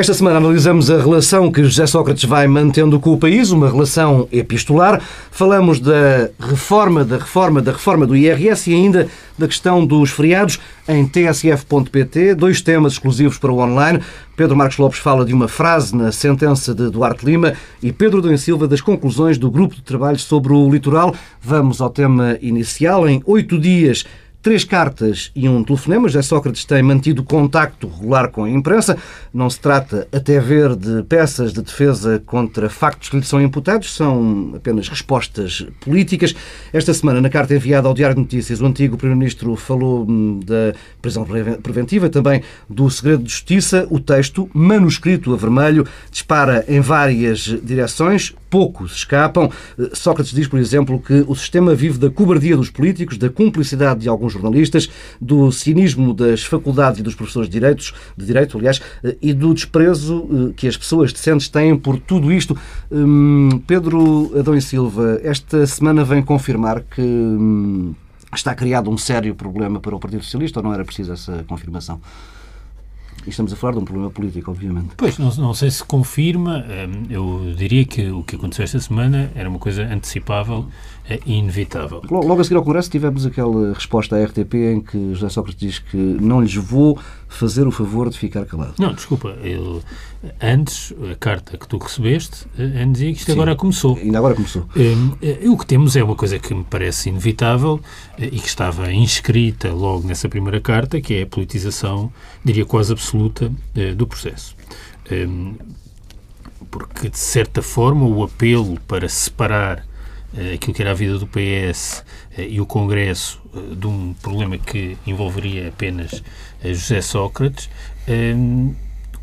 Esta semana analisamos a relação que José Sócrates vai mantendo com o país, uma relação epistolar. Falamos da reforma, da reforma, da reforma do IRS e ainda da questão dos feriados em tsf.pt, dois temas exclusivos para o online. Pedro Marcos Lopes fala de uma frase na sentença de Duarte Lima e Pedro Dom Silva das conclusões do grupo de trabalho sobre o litoral. Vamos ao tema inicial. Em oito dias três cartas e um telefonema. José Sócrates tem mantido contacto regular com a imprensa. Não se trata, até ver, de peças de defesa contra factos que lhe são imputados, são apenas respostas políticas. Esta semana, na carta enviada ao Diário de Notícias, o antigo Primeiro-Ministro falou hum, da prisão preventiva, também do segredo de justiça. O texto, manuscrito a vermelho, dispara em várias direções poucos escapam. Eh, Sócrates diz, por exemplo, que o sistema vive da cobardia dos políticos, da cumplicidade de alguns jornalistas, do cinismo das faculdades e dos professores de, direitos, de direito, aliás, eh, e do desprezo eh, que as pessoas decentes têm por tudo isto. Hum, Pedro Adão e Silva, esta semana vem confirmar que hum, está criado um sério problema para o Partido Socialista ou não era preciso essa confirmação? E estamos a falar de um problema político, obviamente. Pois, não, não sei se confirma. Hum, eu diria que o que aconteceu esta semana era uma coisa antecipável inevitável. Logo a seguir ao Congresso tivemos aquela resposta à RTP em que José Sócrates diz que não lhes vou fazer o favor de ficar calado. Não, desculpa. Eu, antes, a carta que tu recebeste eh, dizia que isto Sim, agora começou. Ainda agora começou. Um, eh, o que temos é uma coisa que me parece inevitável eh, e que estava inscrita logo nessa primeira carta, que é a politização, diria quase absoluta, do processo. Um, porque, de certa forma, o apelo para separar aquilo que era a vida do PS e o Congresso de um problema que envolveria apenas José Sócrates,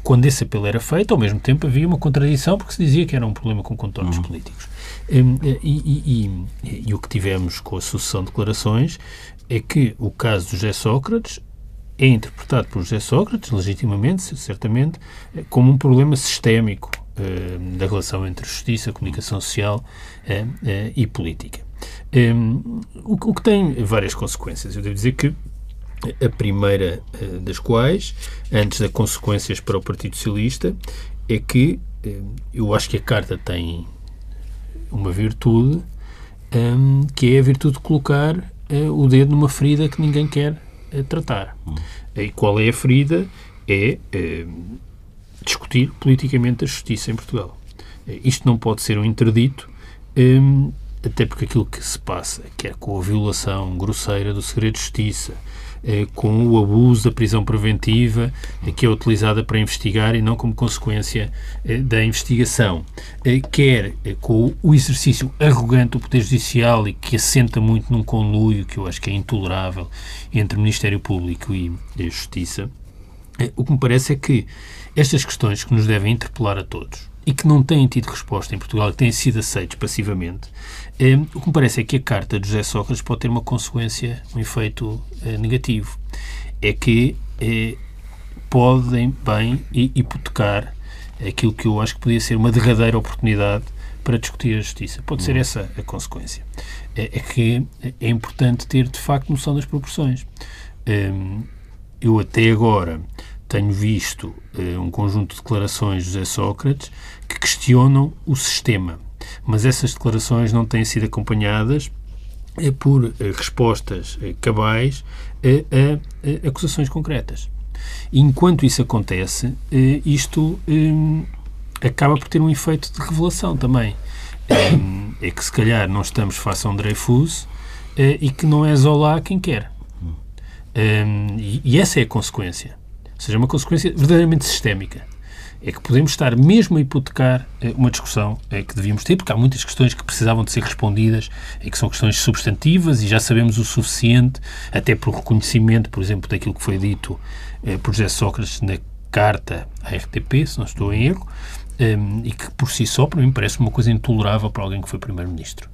quando esse apelo era feito, ao mesmo tempo havia uma contradição, porque se dizia que era um problema com contornos uhum. políticos. Um, e, e, e, e, o que tivemos com a sucessão de declarações é que o caso de José Sócrates é interpretado por José Sócrates, legitimamente, certamente, eh, como um problema sistémico da relação entre justiça, comunicação social uh, uh, e política. O, que tem várias consequências. Eu devo dizer que a primeira eh, das quais, antes das consequências para o Partido Socialista, é que eh, eu acho que a carta tem uma virtude que é a virtude de colocar o dedo numa ferida que ninguém quer tratar. Hum. E qual é a ferida? É discutir politicamente a justiça em Portugal. isto não pode ser um interdito, um, até porque aquilo que se passa, quer com a violação grosseira do segredo de justiça, eh, com o abuso da prisão preventiva, eh, que é utilizada para investigar e não como consequência eh, da investigação, quer com o exercício arrogante do Poder Judicial e que assenta muito num conluio que eu acho que é intolerável entre Ministério Público e Justiça, o que me parece é que estas questões que nos devem interpelar a todos e que não têm tido resposta em Portugal, que têm sido aceitos passivamente, eh, o que me parece é que a carta de José Sócrates pode ter uma consequência, um efeito eh, negativo. É que eh, podem bem hipotecar aquilo que eu acho que podia ser uma derradeira oportunidade para discutir a justiça. Pode ser essa a consequência. É, é que é importante ter, de facto, noção das proporções. Ehm, eu até agora tenho visto uh, um conjunto de declarações de José Sócrates que questionam o sistema, mas essas declarações não têm sido acompanhadas uh, por uh, respostas cabais a, acusações concretas. Enquanto isso acontece, isto acaba por ter um efeito de revelação também. é que se calhar não estamos face a um Dreyfus e que não é Zola quem quer. e, e essa é a consequência. Seja, uma consequência verdadeiramente sistémica. É que podemos estar mesmo a hipotecar eh, uma discussão eh, que devíamos ter, porque há muitas questões que precisavam de ser respondidas e que são questões substantivas e já sabemos o suficiente, até por reconhecimento, por exemplo, daquilo que foi dito eh, por José Sócrates na carta à RTP, se não estou em erro, ehm, e que por si só, para mim, parece uma coisa intolerável para alguém que foi Primeiro-Ministro,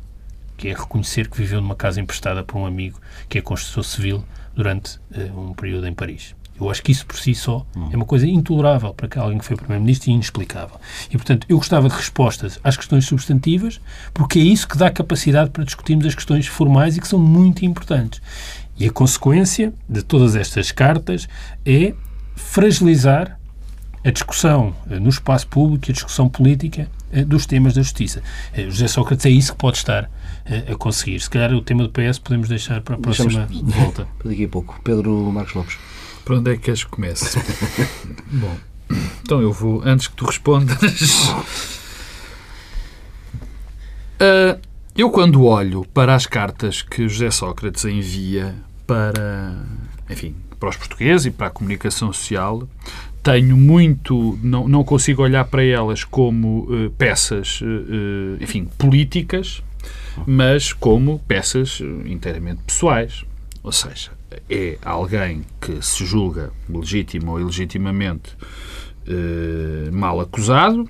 que é reconhecer que viveu numa casa emprestada por um amigo que é construtor civil durante um período em Paris. Eu acho que isso por si só hum. é uma coisa intolerável para alguém que foi Primeiro-Ministro e inexplicável. E, portanto, eu gostava de respostas às questões substantivas, porque é isso que dá capacidade para discutirmos as questões formais e que são muito importantes. E a consequência de todas estas cartas é fragilizar a discussão no espaço público e a discussão política dos temas da justiça. José Sócrates é isso que pode estar a conseguir. Se calhar o tema do PS podemos deixar para a próxima Deixamos volta. Daqui a pouco. Pedro Marcos Lopes. Para onde é que queres que comece? Bom, então eu vou, antes que tu respondas. Uh, eu, quando olho para as cartas que José Sócrates envia para, enfim, para os portugueses e para a comunicação social, tenho muito. Não, não consigo olhar para elas como uh, peças, uh, enfim, políticas, mas como peças inteiramente pessoais. Ou seja, é alguém que se julga legítimo ou ilegitimamente eh, mal acusado,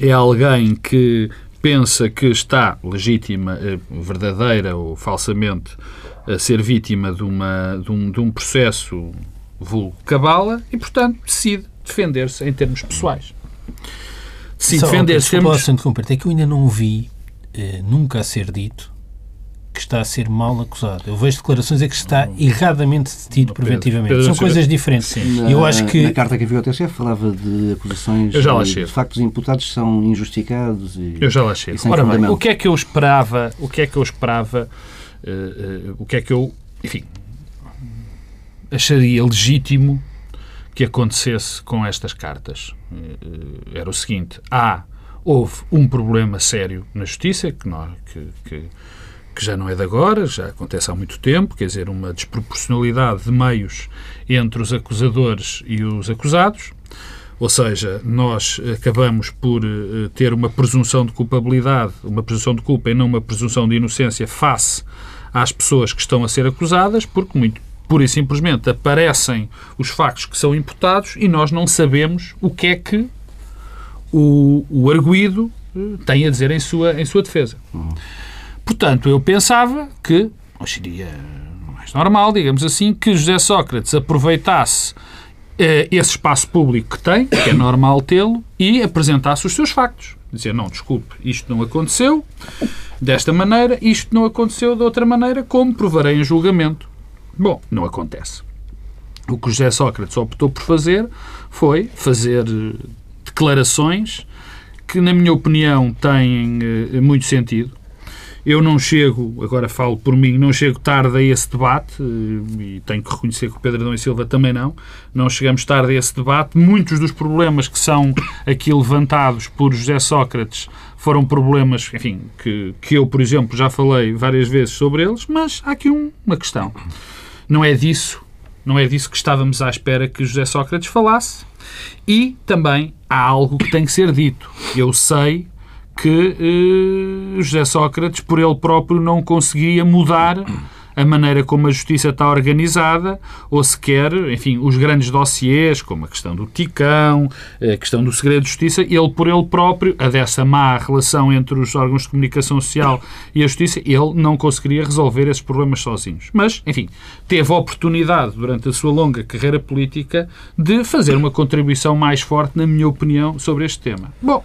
é alguém que pensa que está legítima, eh, verdadeira ou falsamente a ser vítima de, uma, de, um, de um processo vulgo cabala e, portanto, decide defender-se em termos pessoais. Decide defender-se em termos... É que eu ainda não vi, eh, nunca a ser dito, que está a ser mal acusado. Eu vejo declarações é que está erradamente detido preventivamente. Pedro, São coisas diferentes. Na, eu acho que... na carta que enviou ao TSF falava de acusações eu já lá de, de factos imputados são injustificados e Eu já lá chego. Ora bem, o que é que eu esperava, o que é que eu esperava, uh, uh, o que é que eu, enfim, acharia legítimo que acontecesse com estas cartas? Uh, era o seguinte, há houve um problema sério na justiça que, nós, que, que que já não é de agora, já acontece há muito tempo, quer dizer, uma desproporcionalidade de meios entre os acusadores e os acusados. Ou seja, nós acabamos por uh, ter uma presunção de culpabilidade, uma presunção de culpa e não uma presunção de inocência face às pessoas que estão a ser acusadas, porque muito pura e simplesmente aparecem os factos que são imputados e nós não sabemos o que é que o, o arguído uh, tem a dizer em sua, em sua defesa. Uhum. Portanto, eu pensava que, seria mais normal, digamos assim, que José Sócrates aproveitasse eh, esse espaço público que tem, que é normal tê-lo, e apresentasse os seus factos. Dizer, não, desculpe, isto não aconteceu desta maneira, isto não aconteceu de outra maneira, como provarei em julgamento. Bom, não acontece. O que José Sócrates optou por fazer foi fazer eh, declarações que, na minha opinião, têm eh, muito sentido eu não chego, agora falo por mim, não chego tarde a esse debate, eh, e tenho que reconhecer que o Pedro Adão e Silva também não, não chegamos tarde a esse debate. Muitos dos problemas que são aqui levantados por José Sócrates foram problemas, enfim, que, que eu, por exemplo, já falei várias vezes sobre eles, mas há aqui um, uma questão. Não é disso, não é disso que estávamos à espera que José Sócrates falasse. E também há algo que tem que ser dito. Eu sei que eh, José Sócrates, por ele próprio, não conseguiria mudar a maneira como a justiça está organizada, ou sequer, enfim, os grandes dossiês, como a questão do Ticão, a questão do segredo de justiça, ele por ele próprio, a dessa má relação entre os órgãos de comunicação social e a justiça, ele não conseguiria resolver esses problemas sozinhos. Mas, enfim, teve a oportunidade, durante a sua longa carreira política, de fazer uma contribuição mais forte, na minha opinião, sobre este tema. Bom,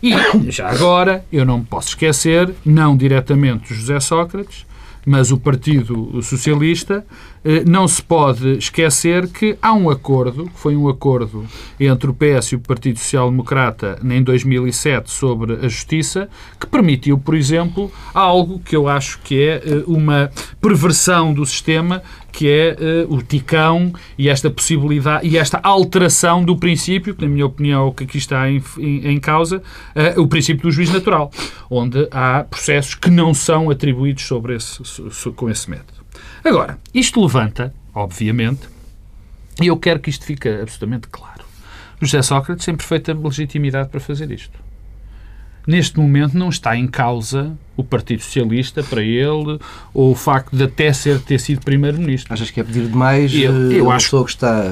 e já agora, eu não me posso esquecer, não diretamente José Sócrates, mas o Partido Socialista, eh, não se pode esquecer que há um acordo, que foi um acordo entre o PS e o Partido Social Democrata em 2007 sobre a justiça, que permitiu, por exemplo, algo que eu acho que é eh, uma perversão do sistema, que é uh, o ticão e esta possibilidade e esta alteração do princípio, que na minha opinião é o que aqui está em, em, em causa, uh, o princípio do juiz natural, onde há processos que não são atribuídos sobre esse, com esse método. Agora, isto levanta, obviamente, e eu quero que isto fique absolutamente claro. José Sócrates tem perfeita legitimidade para fazer isto. Neste momento não está em causa o Partido Socialista para ele ou o facto de até ser, ter sido Primeiro-Ministro. Achas que é pedir demais? Eu, eu acho que está.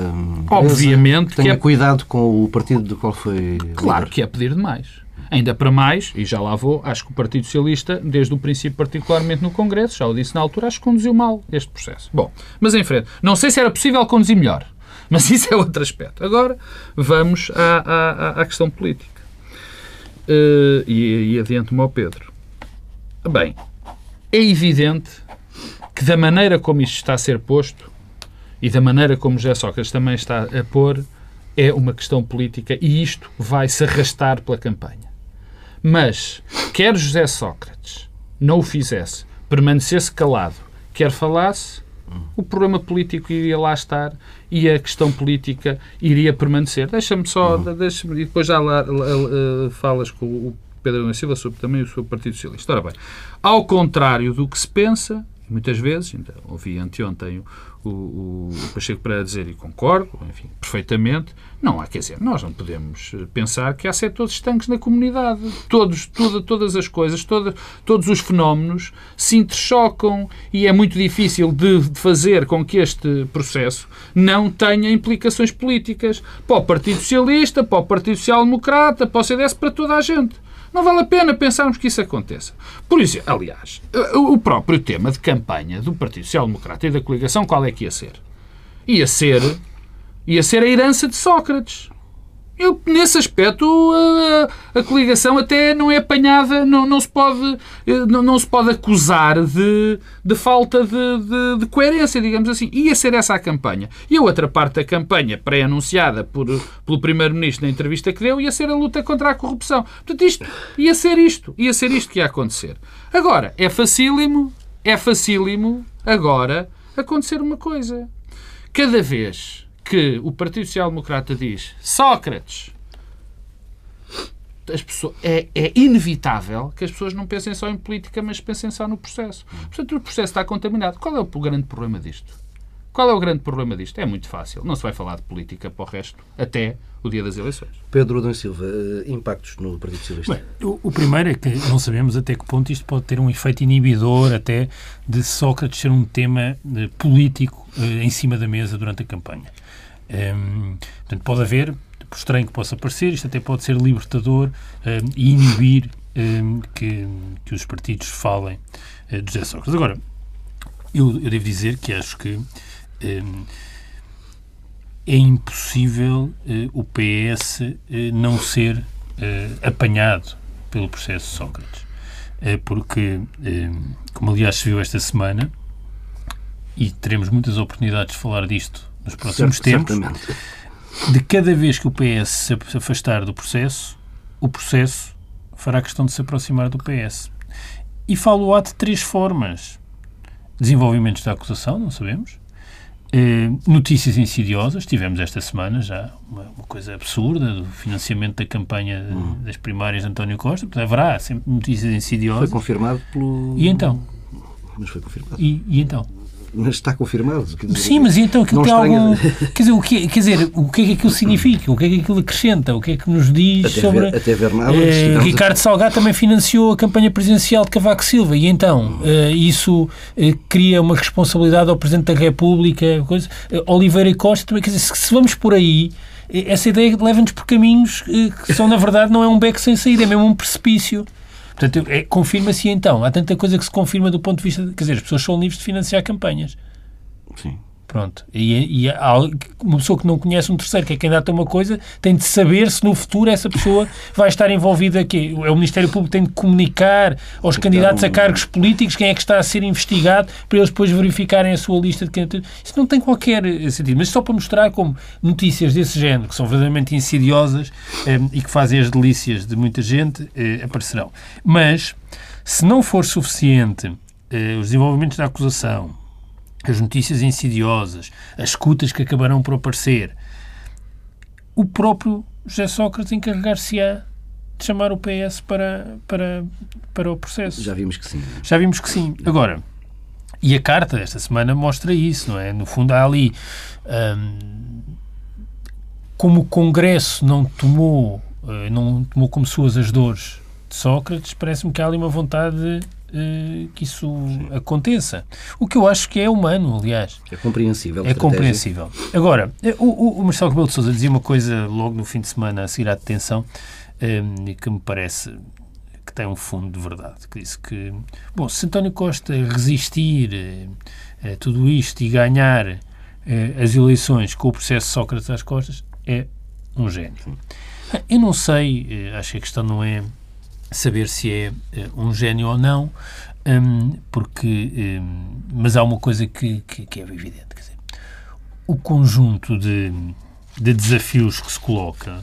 Obviamente. Tenha que é... cuidado com o partido do qual foi. Claro líder. que é pedir demais. Ainda para mais, e já lá vou, acho que o Partido Socialista, desde o princípio, particularmente no Congresso, já o disse na altura, acho que conduziu mal este processo. Bom, mas em frente. Não sei se era possível conduzir melhor, mas isso é outro aspecto. Agora, vamos à, à, à questão política. Uh, e, e adiante-me ao Pedro. Bem, é evidente que da maneira como isto está a ser posto e da maneira como José Sócrates também está a pôr, é uma questão política e isto vai se arrastar pela campanha. Mas, quer José Sócrates não o fizesse, permanecesse calado, quer falasse, o problema político iria lá estar e a questão política iria permanecer. Deixa-me só, uhum. deixa e depois já lá, lá, lá, falas com o Pedro Nunes Silva sobre também o seu Partido Socialista. Ora bem, ao contrário do que se pensa, muitas vezes, então, ouvi anteontem o, o, Pacheco para dizer, e concordo, enfim, perfeitamente, não há, quer dizer, nós não podemos pensar que há setores estanques na comunidade. Todos, toda, todas as coisas, toda, todos os fenómenos se interchocam e é muito difícil de, de fazer com que este processo não tenha implicações políticas para o Partido Socialista, para o Partido Social Democrata, para o CDS, para toda a gente. Não vale a pena pensarmos que isso aconteça. Por isso, aliás, o próprio tema de campanha do Partido Social Democrata e da coligação, qual é que ia ser? Ia ser, ia ser a herança de Sócrates. Eu, nesse aspecto, a, a, coligação até não é apanhada, não, não, se, pode, eh, não, não se pode acusar de, de falta de, de, de, coerência, digamos assim. Ia ser essa a campanha. E a outra parte da campanha, pré-anunciada por, pelo Primeiro-Ministro na entrevista que deu, ia ser a luta contra a corrupção. Portanto, isto, ia ser isto. Ia ser isto que ia acontecer. Agora, é facílimo, é facílimo, agora, acontecer uma coisa. Cada vez que o Partido Social Democrata diz Sócrates, as pessoas, é, é, inevitável que as pessoas não pensem só em política, mas pensem só no processo. Portanto, o processo está contaminado. Qual é o grande problema disto? Qual é o grande problema disto? É muito fácil. Não se vai falar de política para o resto até o dia das eleições. Pedro Adão Silva, eh, impactos no Partido Socialista? Bem, o, o, primeiro é que não sabemos até que ponto isto pode ter um efeito inibidor até de Sócrates ser um tema eh, político eh, em cima da mesa durante a campanha. Um, portanto, pode haver, por estranho que possa parecer, isto até pode ser libertador um, e inibir um, que, que os partidos falem uh, de José Sócrates. Agora, eu, eu, devo dizer que acho que é impossível uh, o PS uh, não ser apanhado pelo processo Sócrates. porque, como aliás se viu esta semana, e teremos muitas oportunidades de falar disto nos próximos certo, tempos, certamente. de cada vez que o PS se afastar do processo, o processo fará questão de se aproximar do PS. E falo-á de três formas. Desenvolvimentos da acusação, não sabemos. Eh, notícias insidiosas, tivemos esta semana já uma, uma, coisa absurda do financiamento da campanha hum. das primárias de António Costa. Portanto, haverá sempre notícias insidiosas. Foi confirmado pelo. E então? Mas foi confirmado. E, e então? Mas está confirmado. Dizer, Sim, mas então aquilo tem algum. Quer dizer, o que, quer dizer, o que é que aquilo significa? O que é que aquilo acrescenta? O que é que nos diz até sobre. Ver, até ver nada. Eh, Ricardo Salgado também financiou a campanha presidencial de Cavaco Silva e então eh, isso eh, cria uma responsabilidade ao Presidente da República. Coisa. Oliveira e Costa também, quer dizer, se, se vamos por aí essa ideia leva-nos por caminhos que são, na verdade, não é um beco sem saída, é mesmo um precipício. Portanto, é, confirma-se então. Há tanta coisa que se confirma do ponto de vista. Quer dizer, as pessoas são livres de financiar campanhas. Sim. Pronto. E, e uma pessoa que não conhece um terceiro, que é candidata a uma coisa, tem de saber se no futuro essa pessoa vai estar envolvida aqui. O Ministério Público tem de comunicar aos então, candidatos a cargos políticos quem é que está a ser investigado para eles depois verificarem a sua lista de candidatos. Isso não tem qualquer sentido. Mas só para mostrar como notícias desse género, que são verdadeiramente insidiosas eh, e que fazem as delícias de muita gente, eh, aparecerão. Mas, se não for suficiente eh, os desenvolvimentos da acusação, as notícias insidiosas, as escutas que acabarão por aparecer, o próprio José Sócrates encarregar-se-á de chamar o PS para, para, para o processo. Já vimos que sim. Já vimos que sim. Agora, e a carta desta semana mostra isso, não é? No fundo, há ali. Hum, como o Congresso não tomou, eh, não tomou como suas as dores de Sócrates, parece-me que há ali uma vontade de uh, que isso Sim. aconteça. O que eu acho que é humano, aliás. É compreensível. É compreensível. Agora, eh, o, o Marcelo Rebelo de Sousa dizia uma coisa logo no fim de semana a seguir à detenção um, que me parece que tem um fundo de verdade. Que disse que, bom, se António Costa resistir a tudo isto e ganhar as eleições com o processo Sócrates às costas, é um gênio. Eu não sei, acho que a questão não é saber se é uh, um gênio ou não, um, porque, um, mas há uma coisa que, que, que, é evidente, quer dizer, o conjunto de de desafios que se coloca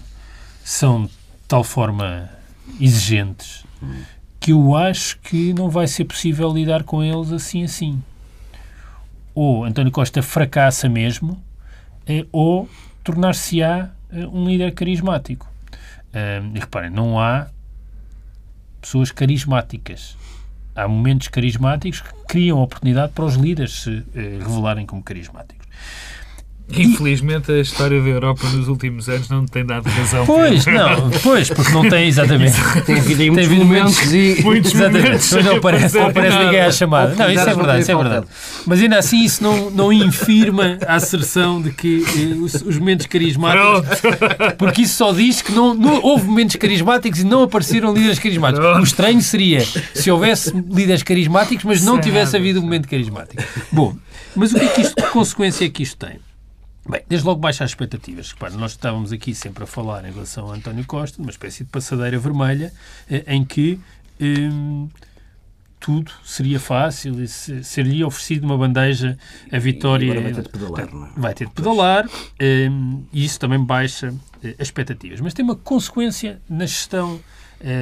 são de tal forma exigentes que eu acho que não vai ser possível lidar com eles assim assim. Ou António Costa fracassa mesmo, eh, ou tornar-se-á eh, um líder carismático. Eh, e reparem, não há pessoas carismáticas. Há momentos carismáticos que criam oportunidade para os líderes se revelarem como carismáticos. Infelizmente a história da Europa nos últimos anos não tem dado razão. Pois, não, pois, porque não tem exatamente. tem havido aí muitos momentos e. Muitos momentos mas não parece, não parece ninguém à chamada. Não, isso é verdade, isso é verdade. Mas ainda assim isso não, não infirma a asserção de que eh, os, os, momentos carismáticos. Porque isso só diz que não, não, houve momentos carismáticos e não apareceram líderes carismáticos. Pronto. O estranho seria se houvesse líderes carismáticos, mas não tivesse havido um momento carismático. Bom, mas o que é que isto, que consequência é que isto tem? Bem, desde logo baixar as expectativas. Repare, nós estávamos aqui sempre a falar em relação a António Costa, uma espécie de passadeira vermelha, eh, em que hum, tudo seria fácil e seria oferecido uma bandeja a vitória. E vai ter de pedalar, não é? Vai ter de pedalar hum, e isso também baixa eh, as expectativas. Mas tem uma consequência na gestão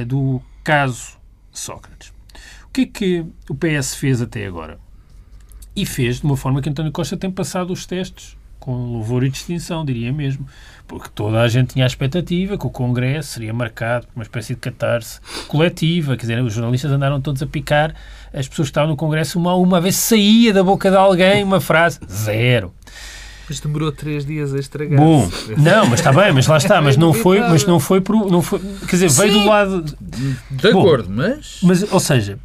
do caso Sócrates. O que é que o PS fez até agora? E fez de uma forma que António Costa tem passado os testes com louvor e distinção, diria mesmo. Porque toda a gente tinha a expectativa que o Congresso seria marcado por uma espécie de catarse coletiva. Quer dizer, os jornalistas andaram todos a picar as pessoas que estavam no Congresso. Uma, uma vez saía da boca de alguém uma frase. Zero. Mas demorou três dias a estragar. Bom, não, mas está bem, mas lá está, mas não foi, mas não foi, não foi quer dizer, veio do lado. De acordo, Bom, mas. Mas, ou seja,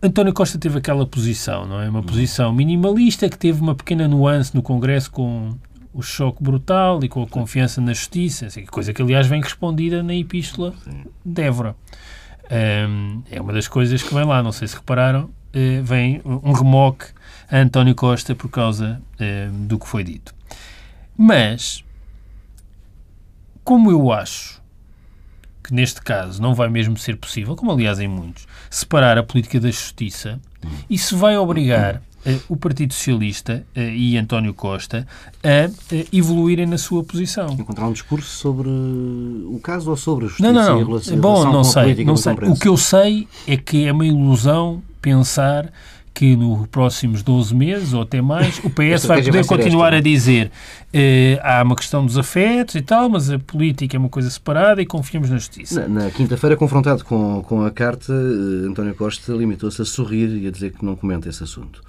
António Costa teve aquela posição, não é? Uma posição minimalista que teve uma pequena nuance no Congresso com o choque brutal e com a confiança na justiça, assim, coisa que aliás vem respondida na epístola de Évora. Um, é uma das coisas que vem lá, não sei se repararam, uh, vem um remoque a António Costa por causa uh, do que foi dito. Mas, como eu acho que neste caso não vai mesmo ser possível, como aliás em muitos, separar a política da justiça, isso vai obrigar uh, o Partido Socialista uh, e António Costa a uh, evoluírem na sua posição. Encontrar um discurso sobre o caso ou sobre a justiça? Não, não, não. Relação, Bom, não sei. Não sei. O que eu sei é que é uma ilusão pensar que nos próximos 12 meses ou até mais o PS vai poder continuar esta, a dizer eh, há uma questão dos afetos e tal, mas a política é uma coisa separada e confiamos na justiça. Na, na quinta-feira, confrontado com, com a carta, eh, António Costa limitou-se a sorrir e a dizer que não comenta esse assunto.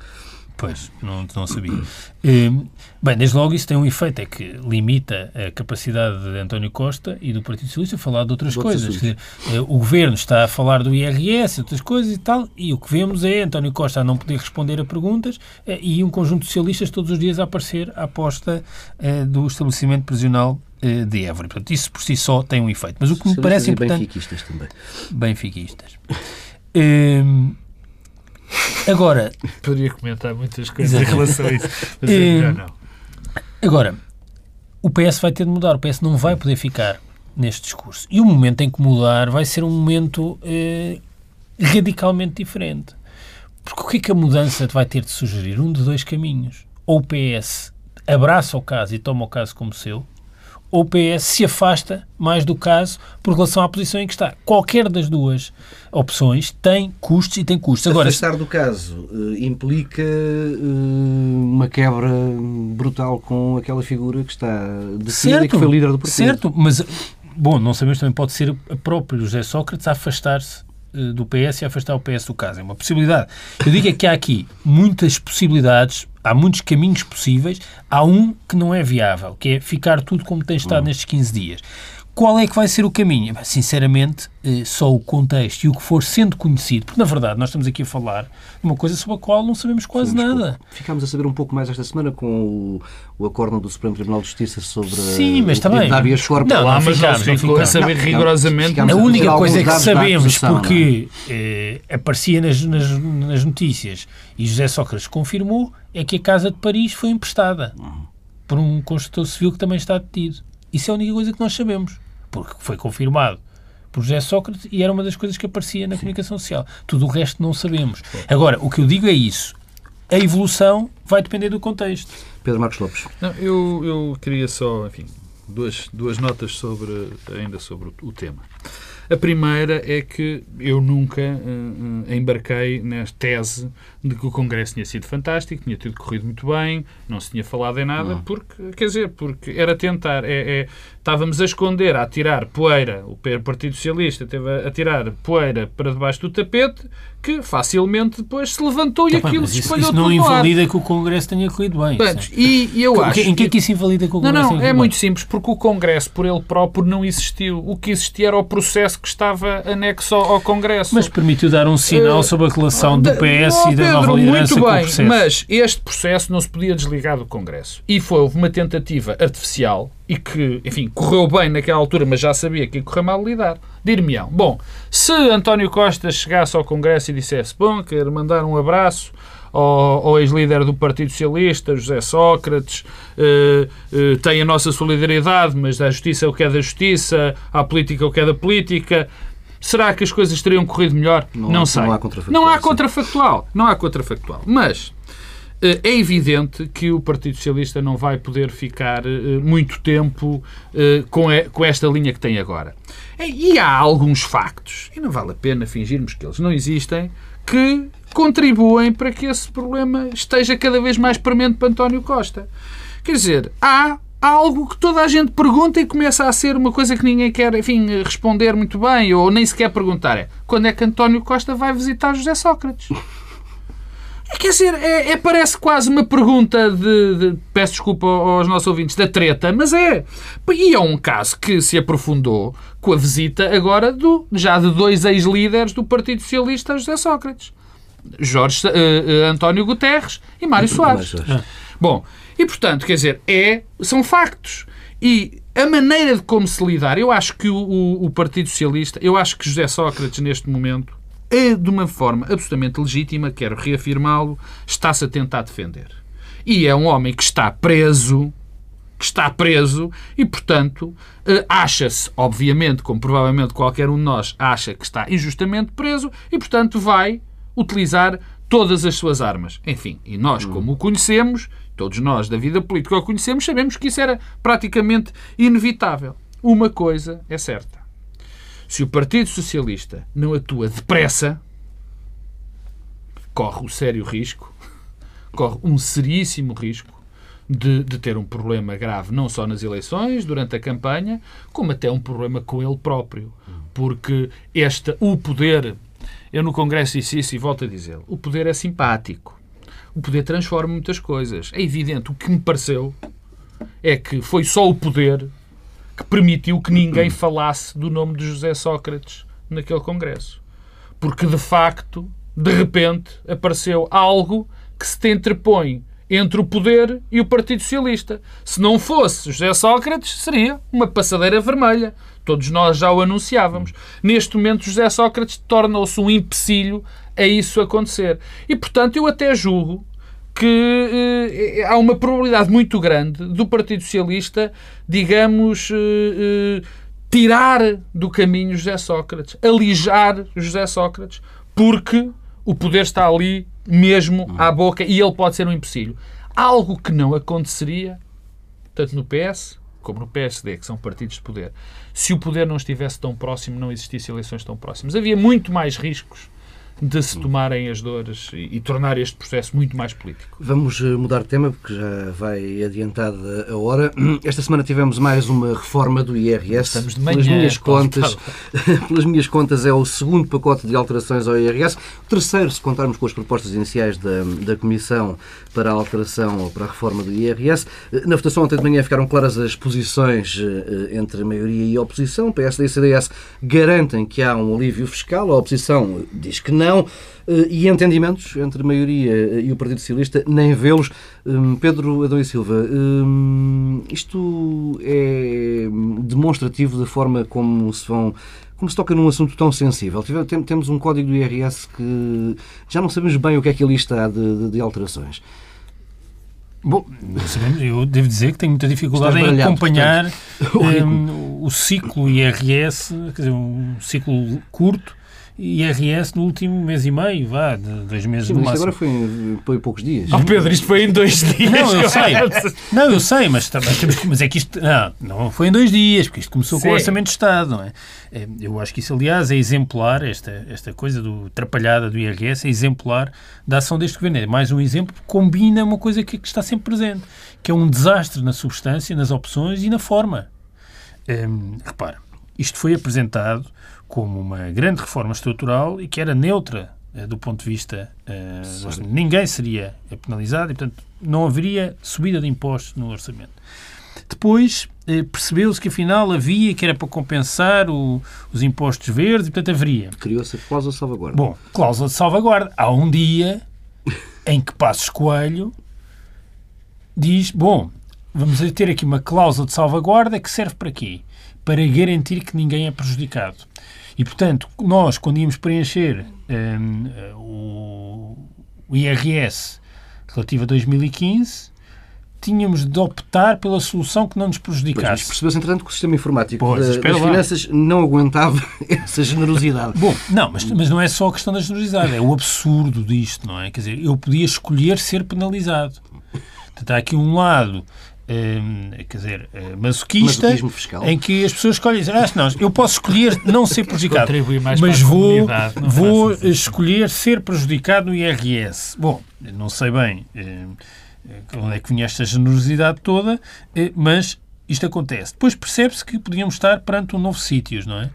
Pois, não, não sabia. Hum, bem, desde logo isso tem um efeito, é que limita a capacidade de António Costa e do Partido Socialista a falar de outras de coisas. Dizer, eh, o Governo está a falar do IRS, outras coisas e tal, e o que vemos é António Costa a não poder responder a perguntas eh, e um conjunto de socialistas todos os dias a aparecer à aposta eh, do estabelecimento prisional de Évora. Portanto, isso por si só tem um efeito. Mas o que me parece importante... benfiquistas também. Benfiquistas. Hum, Agora. Poderia comentar muitas coisas em relação a isso, mas é não. Agora, o PS vai ter de mudar, o PS não vai poder ficar neste discurso. E o momento em que mudar vai ser um momento eh, radicalmente diferente. Porque o que é que a mudança vai ter de sugerir? Um de dois caminhos. Ou o PS abraça o caso e toma o caso como seu, ou o PS se afasta mais do caso por relação à posição em que está. Qualquer das duas opções tem custos e tem custos. Agora, Afastar do caso uh, implica uh, uma quebra brutal com aquela figura que está definida e que foi líder do partido. Certo, mas, bom, não sabemos também, pode ser a próprio José Sócrates a afastar-se uh, do PS e afastar o PS do caso. É uma possibilidade. Eu digo é que há aqui muitas possibilidades há muitos caminhos possíveis, há um que não é viável, que é ficar tudo como tem estado uhum. nestes 15 dias. Qual é que vai ser o caminho? Sinceramente, eh, só o contexto e o que for sendo conhecido, porque na verdade nós estamos aqui a falar de uma coisa sobre a qual não sabemos quase Sim, nada. Ficámos a saber um pouco mais esta semana com o, o acordo do Supremo Tribunal de Justiça sobre Sim, mas também. habeas corpus. Não, não, ficámos, não ficámos. a saber não, rigorosamente. a única coisa que sabemos, porque eh, aparecia nas, nas, nas notícias e José Sócrates confirmou, é que a Casa de Paris foi emprestada uhum. por um construtor civil que também está detido. Isso é a única coisa que nós sabemos porque foi confirmado por José Sócrates e era uma das coisas que aparecia na Sim. comunicação social. Tudo o resto não sabemos. Agora, o que eu digo é isso. A evolução vai depender do contexto. Pedro Marcos Lopes. Não, eu, eu queria só, enfim, duas, duas notas sobre, ainda sobre o, o tema. A primeira é que eu nunca uh, embarquei na tese de que o Congresso tinha sido fantástico, tinha tudo corrido muito bem, não se tinha falado em nada, uhum. porque, quer dizer, porque era tentar, é, é, estávamos a esconder, a tirar poeira, o Partido Socialista teve a, tirar poeira para debaixo do tapete, que facilmente depois se levantou tá e aquilo se espalhou isso, não invalida que o Congresso tenha corrido bem. E, e eu que, acho... Em que é que isso invalida que o Congresso Não, não, é muito simples, porque o Congresso por ele próprio não existiu. O que existia era o processo que estava anexo ao Congresso. Mas permitiu dar um sinal uh, sobre a relação do PS e da Pedro, muito bem. Mas este processo não se podia desligar do Congresso. E foi, uma tentativa artificial e que, enfim, correu bem naquela altura, mas já sabia que ia correr mal lidar. Dir-me-ão, bom, se António Costa chegasse ao Congresso e dissesse, bom, quero mandar um abraço ao, ao ex-líder do Partido Socialista, José Sócrates, eh, eh, tem a nossa solidariedade, mas a justiça é o que é da justiça, a política é o que é da política. Será que as coisas teriam corrido melhor? Não, não sei. Não há contrafactual. Não há contrafactual. Não há contrafactual. Mas eh, é evidente que o Partido Socialista não vai poder ficar eh, muito tempo eh, com esta linha que tem agora. E há alguns factos, e não vale a pena fingirmos que eles não existem, que contribuem para que esse problema esteja cada vez mais premente para António Costa. Quer dizer, há algo que toda a gente pergunta e começa a ser uma coisa que ninguém quer, enfim, responder muito bem ou nem sequer perguntar. É quando é que António Costa vai visitar José Sócrates? Quer dizer, é, é, parece quase uma pergunta de, de, Peço desculpa aos nossos ouvintes, da treta, mas é. E é um caso que se aprofundou com a visita agora do, já de dois ex-líderes do Partido Socialista, José Sócrates. Jorge uh, uh, António Guterres e Mário Soares. Bom, e portanto, quer dizer, é, são factos. E a maneira de como se lidar, eu acho que o, o, Partido Socialista, eu acho que José Sócrates, neste momento, é de uma forma absolutamente legítima, quero reafirmá-lo, está-se a tentar defender. E é um homem que está preso, que está preso e, portanto, eh, acha-se, obviamente, como provavelmente qualquer um de nós acha que está injustamente preso e, portanto, vai utilizar todas as suas armas. Enfim, e nós, hum. como o conhecemos, todos nós da vida política o conhecemos, sabemos que isso era praticamente inevitável. Uma coisa é certa se o Partido Socialista não atua depressa, corre o sério risco, corre um seríssimo risco de, de, ter um problema grave, não só nas eleições, durante a campanha, como até um problema com ele próprio. Porque esta, o poder, eu no Congresso disse isso e volto a dizer, o poder é simpático. O poder transforma muitas coisas. É evidente, o que me pareceu é que foi só o poder que permitiu que ninguém falasse do nome de José Sócrates naquele Congresso. Porque, de facto, de repente, apareceu algo que se te interpõe entre o poder e o Partido Socialista. Se não fosse José Sócrates, seria uma passadeira vermelha. Todos nós já o anunciávamos. Neste momento, José Sócrates tornou-se um empecilho a isso acontecer. E, portanto, eu até julgo que eh, há uma probabilidade muito grande do Partido Socialista, digamos, eh, eh, tirar do caminho José Sócrates, alijar José Sócrates, porque o poder está ali mesmo à boca e ele pode ser um empecilho. Algo que não aconteceria, tanto no PS como no PSD, que são partidos de poder, se o poder não estivesse tão próximo, não existissem eleições tão próximas. Havia muito mais riscos de se tomarem as dores e, e, tornar este processo muito mais político. Vamos eh, mudar de tema, porque já vai adiantada a hora. Esta semana tivemos mais uma reforma do IRS. Estamos de manhã. Pelas minhas, contas, pelas minhas contas, é o segundo pacote de alterações ao IRS. O terceiro, se contarmos com as propostas iniciais da, da Comissão para a alteração ou para a reforma do IRS. Na votação ontem de manhã ficaram claras as posições eh, entre a maioria e a oposição. PSD e CDS garantem que há um alívio fiscal, a oposição diz que não. Eh, e entendimentos entre a maioria eh, e o Partido Socialista, nem vê-los. Hum, Pedro Adão e Silva, hum, isto é demonstrativo da forma como se vão como se toca num assunto tão sensível. Temos um código do IRS que já não sabemos bem o que é que ali está de, de, de alterações. Bom, eu devo dizer que tenho muita dificuldade em acompanhar um, o ciclo IRS, quer dizer, um ciclo curto IRS no último mês e meio, vá, de dois meses Sim, no mas isto máximo. agora foi em, foi em poucos dias. Oh, Pedro, isto foi em dois dias. Não, eu sei. Não, eu sei, mas, também temos que- mas é que isto não, não foi em dois dias, porque isto começou com o Sim. Orçamento de Estado, não é? É, Eu acho que isso, aliás, é exemplar, esta, esta coisa do atrapalhada do IRS, é exemplar da ação deste governo. É mais um exemplo que combina uma coisa que, que está sempre presente, que é um desastre na substância, nas opções e na forma. Hum, repara, isto foi apresentado como uma grande reforma estrutural e que era neutra eh, do ponto de vista. eh, ninguém seria penalizado e, portanto, não haveria subida de impostos no orçamento. Depois eh, percebeu-se que afinal havia, que era para compensar o- os impostos verdes e, portanto, haveria. Criou-se a cláusula de salvaguarda. Bom, cláusula de salvaguarda. Há um dia em que Passos Coelho diz: Bom, vamos ter aqui uma cláusula de salvaguarda que serve para quê? Para garantir que ninguém é prejudicado. E, portanto, nós, quando íamos preencher hum, o, o IRS relativo a 2015, tínhamos de optar pela solução que não nos Pois, mas prejudicasse. percebeu-se, entretanto, que o sistema informático Pois, da- das lá. finanças não aguentava essa generosidade. Bom, não, mas, mas não é só a questão da generosidade, é o absurdo disto, não é? Quer dizer, eu podia escolher ser penalizado. Portanto, há aqui um lado, hum, quer dizer, eh, masoquista, em que as pessoas escolhem, dizer, ah, não, eu posso escolher não ser prejudicado, mas vou, vou isso. escolher ser prejudicado no IRS. Bom, não sei bem eh, onde é que vinha esta generosidade toda, eh, mas isto acontece. Depois percebe-se que podíamos estar perante um novo sítios, não é?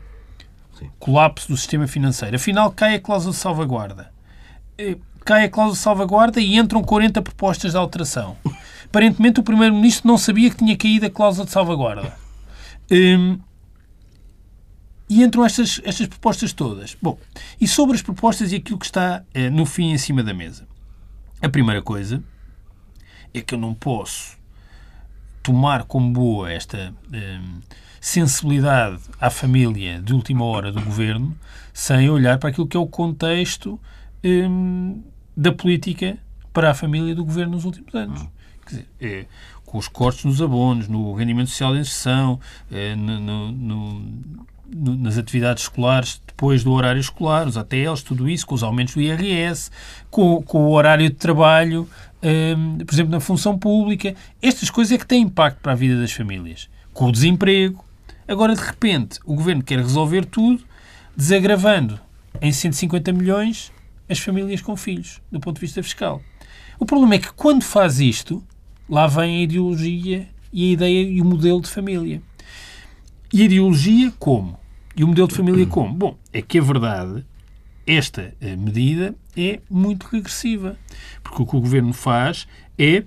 Sim. Colapso do sistema financeiro. Afinal, cai a cláusula de salvaguarda. Eh, Cai a cláusula de salvaguarda e entram 40 propostas de alteração. Aparentemente, o Primeiro-Ministro não sabia que tinha caído a cláusula de salvaguarda. Hum, e entram estas, estas propostas todas. Bom, e sobre as propostas e aquilo que está eh, no fim em cima da mesa. A primeira coisa é que eu não posso tomar como boa esta hum, sensibilidade à família de última hora do governo sem olhar para aquilo que é o contexto hum, da política para a família do governo nos últimos anos. Dizer, é, com os cortes nos abonos, no rendimento social de inserção, é, no- no- no- nas atividades escolares depois do horário escolar, os ATLs, tudo isso, com os aumentos do IRS, com, com o horário de trabalho, hum, por exemplo, na função pública. Estas coisas é que têm impacto para a vida das famílias. Com o desemprego. Agora, de repente, o governo quer resolver tudo, desagravando em 150 milhões as famílias com filhos, do ponto de vista fiscal. O problema é que quando faz isto, lá vem a ideologia e a ideia e o modelo de família. E a ideologia como? E o modelo de família como? Bom, é que a verdade, esta eh, medida é muito regressiva. Porque o que o governo faz é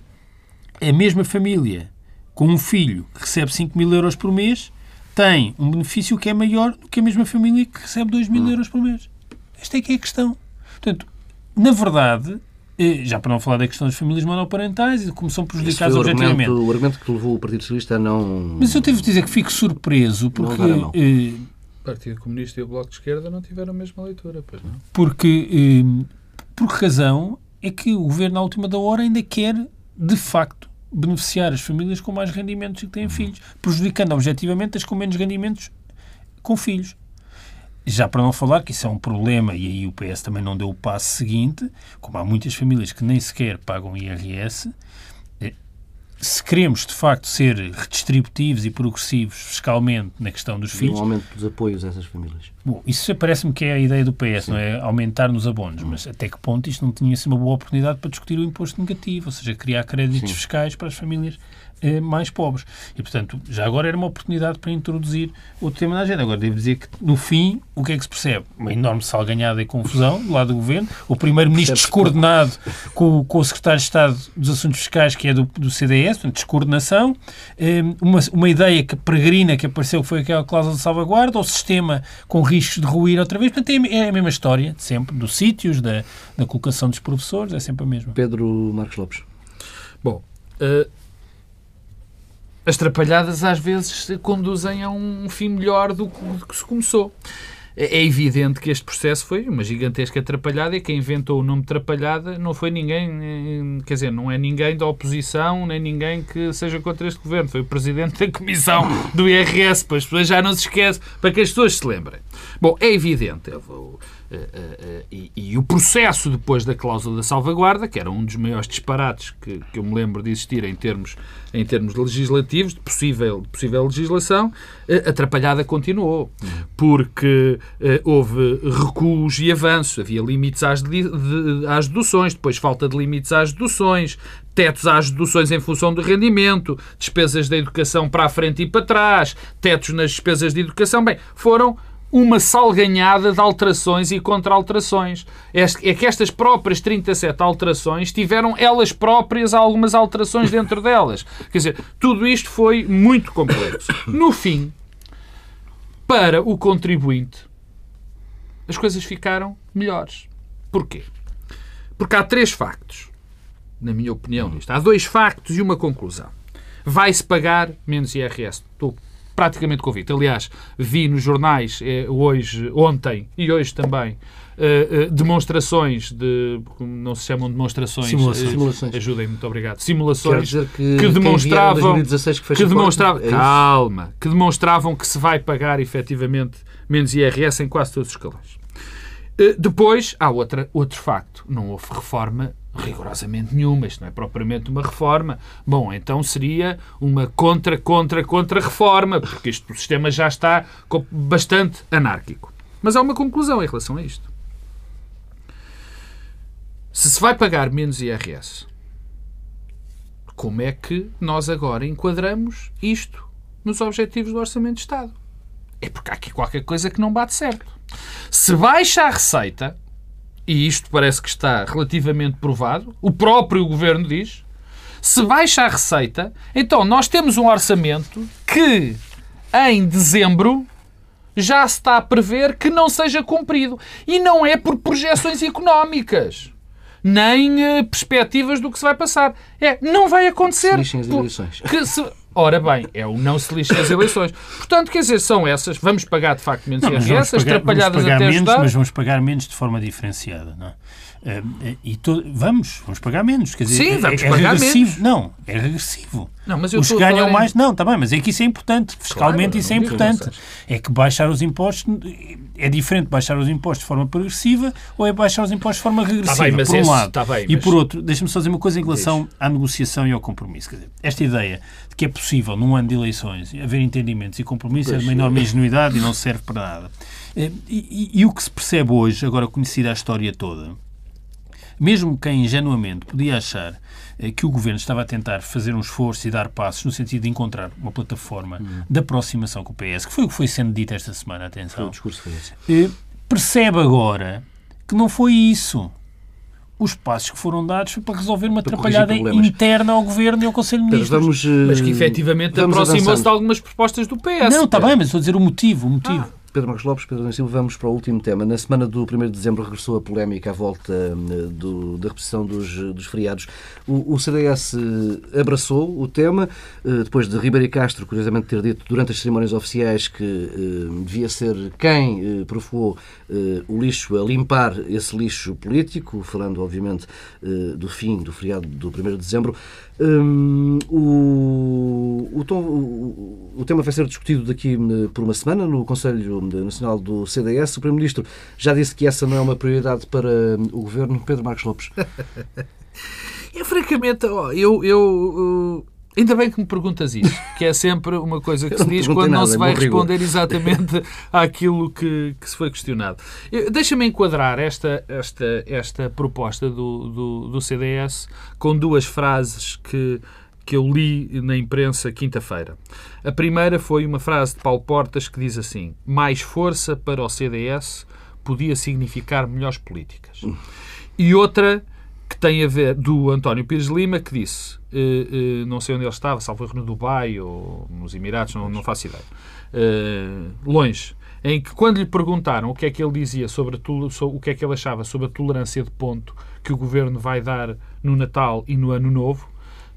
a mesma família com um filho que recebe 5 mil euros por mês tem um benefício que é maior do que a mesma família que recebe 2 mil euros por mês. Esta é que é a questão. Portanto, na verdade, eh, já para não falar da questão das famílias monoparentais e de como são Esse prejudicadas foi o objetivamente. argumento, o argumento que levou o Partido Socialista a não... Mas eu devo dizer que fico surpreso porque, dar a mão. eh, O Partido Comunista e o Bloco de Esquerda não tiveram a mesma leitura, pois não? porque eh, por que razão é que o governo, à última da hora, ainda quer, de facto, beneficiar as famílias com mais rendimentos e que têm filhos, prejudicando objetivamente as com menos rendimentos com filhos. Já para não falar que isso é um problema, e aí o PS também não deu o passo seguinte, como há muitas famílias que nem sequer pagam IRS, eh, se queremos de facto ser redistributivos e progressivos fiscalmente na questão dos um filhos, aumento dos apoios a essas famílias. Bom, isso parece-me que é a ideia do PS, não é? Aumentar nos abonos, mas até que ponto isto não tinha sido uma boa oportunidade para discutir o imposto negativo, ou seja, criar créditos Sim. fiscais para as famílias eh, mais pobres. E, portanto, já agora era uma oportunidade para introduzir outro tema na agenda. Agora, devo dizer que, no fim, o que é que se percebe? Uma enorme salganhada e confusão do lado do Governo, o Primeiro-Ministro descoordenado com, com o Secretário de Estado dos Assuntos Fiscais, que é do, do CDS, portanto, descoordenação, eh, uma, uma ideia que peregrina que apareceu que foi aquela cláusula de salvaguarda, o sistema com riscos de ruir outra vez. Portanto, é, é a mesma história de sempre, dos sítios, da, da colocação dos professores, é sempre a mesma. Pedro Marcos Lopes. Bom, eh, as trapalhadas às vezes conduzem a um fim melhor do que, se começou. É é evidente que este processo foi uma gigantesca atrapalhada e quem inventou o nome Trapalhada não foi ninguém, eh, quer dizer, não é ninguém da oposição, nem ninguém que seja contra este governo. Foi o Presidente da Comissão do IRS, pois as pessoas já não se esquece, para que as pessoas se lembrem. Bom, é evidente, eu vou- e, e, o processo depois da cláusula da salvaguarda, que era um dos maiores disparates que, que eu me lembro de existir em termos, em termos legislativos, de possível, de possível legislação, atrapalhada continuou. Porque houve recuos e avanços, havia limites às, de, às deduções, depois falta de limites às deduções, tetos às deduções em função do rendimento, despesas da educação para a frente e para trás, tetos nas despesas de educação. Bem, foram uma salganhada de alterações e contra-alterações. É que estas próprias 37 alterações tiveram elas próprias algumas alterações dentro delas. Quer dizer, tudo isto foi muito complexo. No fim, para o contribuinte, as coisas ficaram melhores. Porquê? Porque há três factos, na minha opinião, nisto. Há dois factos e uma conclusão. Vai-se pagar menos IRS. Estou praticamente convicto. Aliás, vi nos jornais eh, hoje, ontem e hoje também Uh, uh, demonstrações de. Não se chamam demonstrações. Simulações. Simulações. Ajudem, muito obrigado. Simulações que, que, demonstravam. 2016 que, que demonstravam. É calma. Que demonstravam que se vai pagar efetivamente menos IRS em quase todos os escalões. Depois, há outra, outro facto. Não houve reforma rigorosamente nenhuma. Isto não é propriamente uma reforma. Bom, então seria uma contra, contra, contra reforma, porque este, sistema já está bastante anárquico. Mas há uma conclusão em relação a isto. Se se vai pagar menos IRS, como é que nós agora enquadramos isto nos objetivos do Orçamento de Estado? É porque há aqui qualquer coisa que não bate certo. Se baixa a receita, e isto parece que está relativamente provado, o próprio governo diz, se baixa a receita, então nós temos um orçamento que em dezembro já se está a prever que não seja cumprido. E não é por projeções económicas, nem uh, perspectivas do que se vai passar. É, não vai acontecer. Se as eleições. Que se, Ora bem, é o não se lixa as eleições. Portanto, quer dizer, são essas. Vamos pagar de facto menos IRS, atrapalhadas até menos, ajudar. Mas vamos pagar menos de forma diferenciada, não é? Uh, e to... vamos, vamos pagar menos. Quer dizer, Sim, é, vamos é, pagar regressivo. menos. Não, é regressivo. Não, mas eu os que ganham mais, não, está bem, mas é que isso é importante. Fiscalmente claro, isso é importante. É que baixar os impostos é diferente baixar os impostos de forma progressiva ou é baixar os impostos de forma regressiva, tá bem, por um esse, lado. Tá bem, e por outro, deixa-me só dizer uma coisa em relação à negociação e ao compromisso. Dizer, esta ideia de que é possível, num ano de eleições, haver entendimentos e compromissos é de uma enorme ingenuidade e não serve para nada. E, e, e o que se percebe hoje, agora conhecida a história toda, mesmo quem ingenuamente podia achar eh, que o Governo estava a tentar fazer um esforço e dar passos no sentido de encontrar uma plataforma hum. de aproximação com o PS, que foi o que foi sendo dito esta semana, atenção. Foi o discurso foi esse. Eh, percebe agora que não foi isso. Os passos que foram dados foi para resolver uma para atrapalhada interna ao Governo e ao Conselho de Ministros. Vamos, uh, mas que efetivamente aproximou-se de algumas propostas do PS. Não, está bem, mas estou a dizer o motivo. O motivo. Ah. Pedro Marcos Lopes, Pedro Silva, vamos para o último tema. Na semana do 1 de dezembro regressou a polémica à volta hum, do, da reposição dos, dos feriados. O, o, CDS abraçou o tema, eh, depois de Ribeiro Castro, curiosamente, ter dito durante as cerimónias oficiais que eh, devia ser quem eh, provocou o lixo a limpar esse lixo político, falando, obviamente, do fim do feriado do 1 de dezembro. Um, o, o, tom, o, o, tema vai ser discutido daqui hum, por uma semana no Conselho Nacional do CDS. O Primeiro-Ministro já disse que essa não é uma prioridade para hum, o Governo. Pedro Marcos Lopes. eu, francamente, eu, eu, Ainda bem que me perguntas isso, que é sempre uma coisa que se diz quando não se vai responder exatamente àquilo que, que se foi questionado. Deixa-me enquadrar esta, esta, esta proposta do, do, do CDS com duas frases que, que eu li na imprensa quinta-feira. A primeira foi uma frase de Paulo Portas que diz assim: mais força para o CDS podia significar melhores políticas. E outra que tem a ver do António Pires Lima, que disse, uh, uh, não sei onde ele estava, salvo no Dubai ou nos Emirados, não, não faço ideia, uh, longe, em que quando lhe perguntaram o que é que ele dizia sobre, sobre o que é que ele achava sobre a tolerância de ponto que o governo vai dar no Natal e no Ano Novo,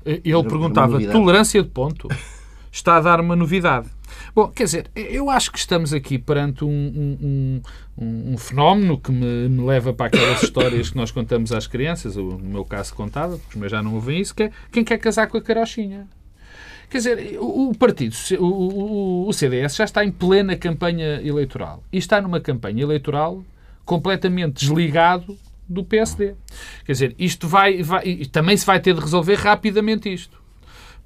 ele perguntava tolerância de ponto? Está a dar uma novidade. Bom, quer dizer, eu acho que estamos aqui perante um, um, um, um fenómeno que me, me, leva para aquelas histórias que nós contamos às crianças, no meu caso contava, porque os meus já não ouvem isso, que é quem quer casar com a carochinha. Quer dizer, o, partido, o, o CDS já está em plena campanha eleitoral. E está numa campanha eleitoral completamente desligado do PSD. Quer dizer, isto vai, vai também se vai ter de resolver rapidamente isto.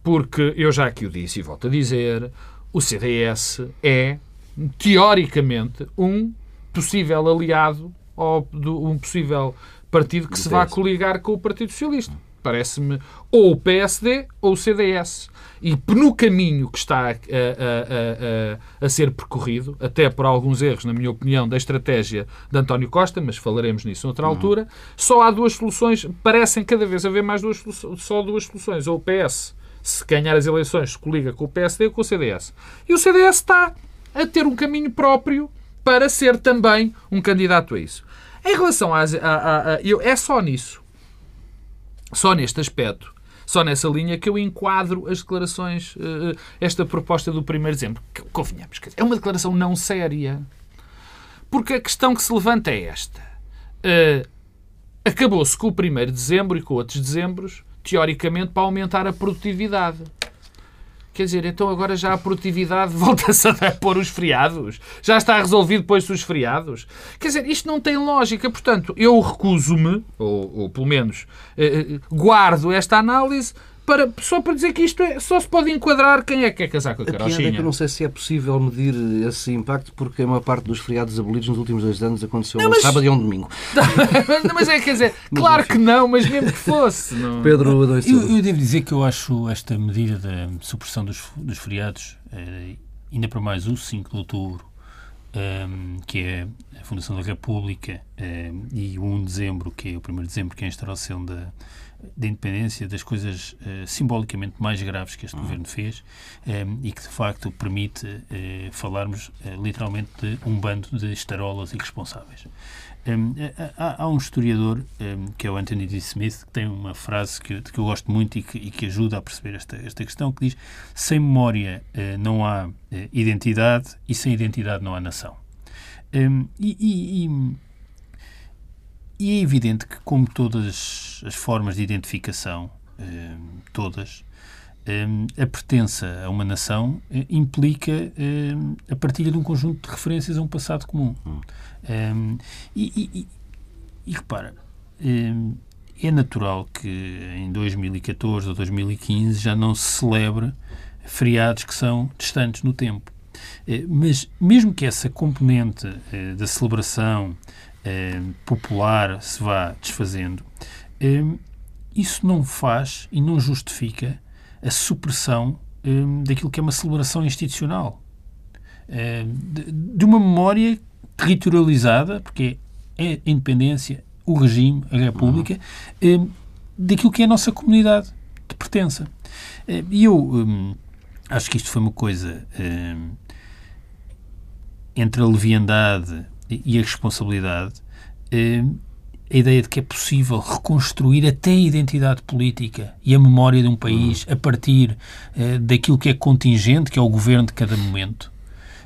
Porque eu já aqui o disse e volto a dizer, o CDS é, teoricamente, um possível aliado ou um possível partido que se vá coligar com o Partido Socialista. Parece-me ou o PSD ou o CDS. E no caminho que está a, a, a, a, ser percorrido, até por alguns erros, na minha opinião, da estratégia de António Costa, mas falaremos nisso noutra uhum. altura, só há duas soluções, parecem cada vez haver mais duas só duas soluções. Ou o PS, se ganhar as eleições, se coliga com o PSD ou com o CDS. E o CDS está a ter um caminho próprio para ser também um candidato a isso. Em relação a, a, a, eu, é só nisso, só neste aspecto, só nessa linha que eu enquadro as declarações, uh, esta proposta do 1 de dezembro. Que, convenhamos, é uma declaração não séria. Porque a questão que se levanta é esta. Uh, Acabou-se com o 1 de dezembro e com outros dezembros, teoricamente, para aumentar a produtividade. Quer dizer, então agora já a produtividade volta-se a pôr os feriados? Já está resolvido depois dos feriados? Quer dizer, isto não tem lógica. Portanto, eu recuso-me, ou, ou, pelo menos eh, eh guardo esta análise para, só para dizer que isto é, só se pode enquadrar quem é que quer casar com a carochinha. A é que eu não sei se é possível medir esse impacto porque a maior parte dos feriados abolidos nos últimos dois anos aconteceu não, mas... um sábado e um domingo. não, mas é, quer dizer, mas, claro enfim. que não, mas mesmo que fosse. Não... Pedro, eu, eu, devo dizer que eu acho esta medida da supressão dos, dos feriados, eh, ainda para mais o 5 de outubro, um, ehm, que é a Fundação da República, um, ehm, e o 1 de dezembro, que é o 1 de dezembro, que é a instauração da da independência, das coisas uh, simbolicamente mais graves que este uhum. governo fez um, eh, e que, de facto, permite uh, falarmos uh, literalmente de um bando de estarolas irresponsáveis. Um, há, há, um historiador, um, que é o Anthony D. Smith, que tem uma frase que, que eu gosto muito e que, e que, ajuda a perceber esta, esta questão, que diz sem memória não há identidade e sem identidade não há nação. Um, e, e e é evidente que, como todas as formas de identificação, eh, todas, eh, a pertença a uma nação eh, implica a partilha de um conjunto de referências a um passado comum. Hum. E, e, e, repara, é natural que em 2014 ou 2015 já não se celebre feriados que são distantes no tempo. Mas mesmo que essa componente da celebração popular se vá desfazendo, eh, isso não faz e não justifica a supressão eh, daquilo que é uma celebração institucional. De, de, uma memória territorializada, porque é a independência, o regime, a república, daquilo que é a nossa comunidade de pertença. E eu acho que isto foi uma coisa entre a leviandade e a responsabilidade, eh, a ideia de que é possível reconstruir até a identidade política e a memória de um país a partir eh, daquilo que é contingente, que é o governo de cada momento.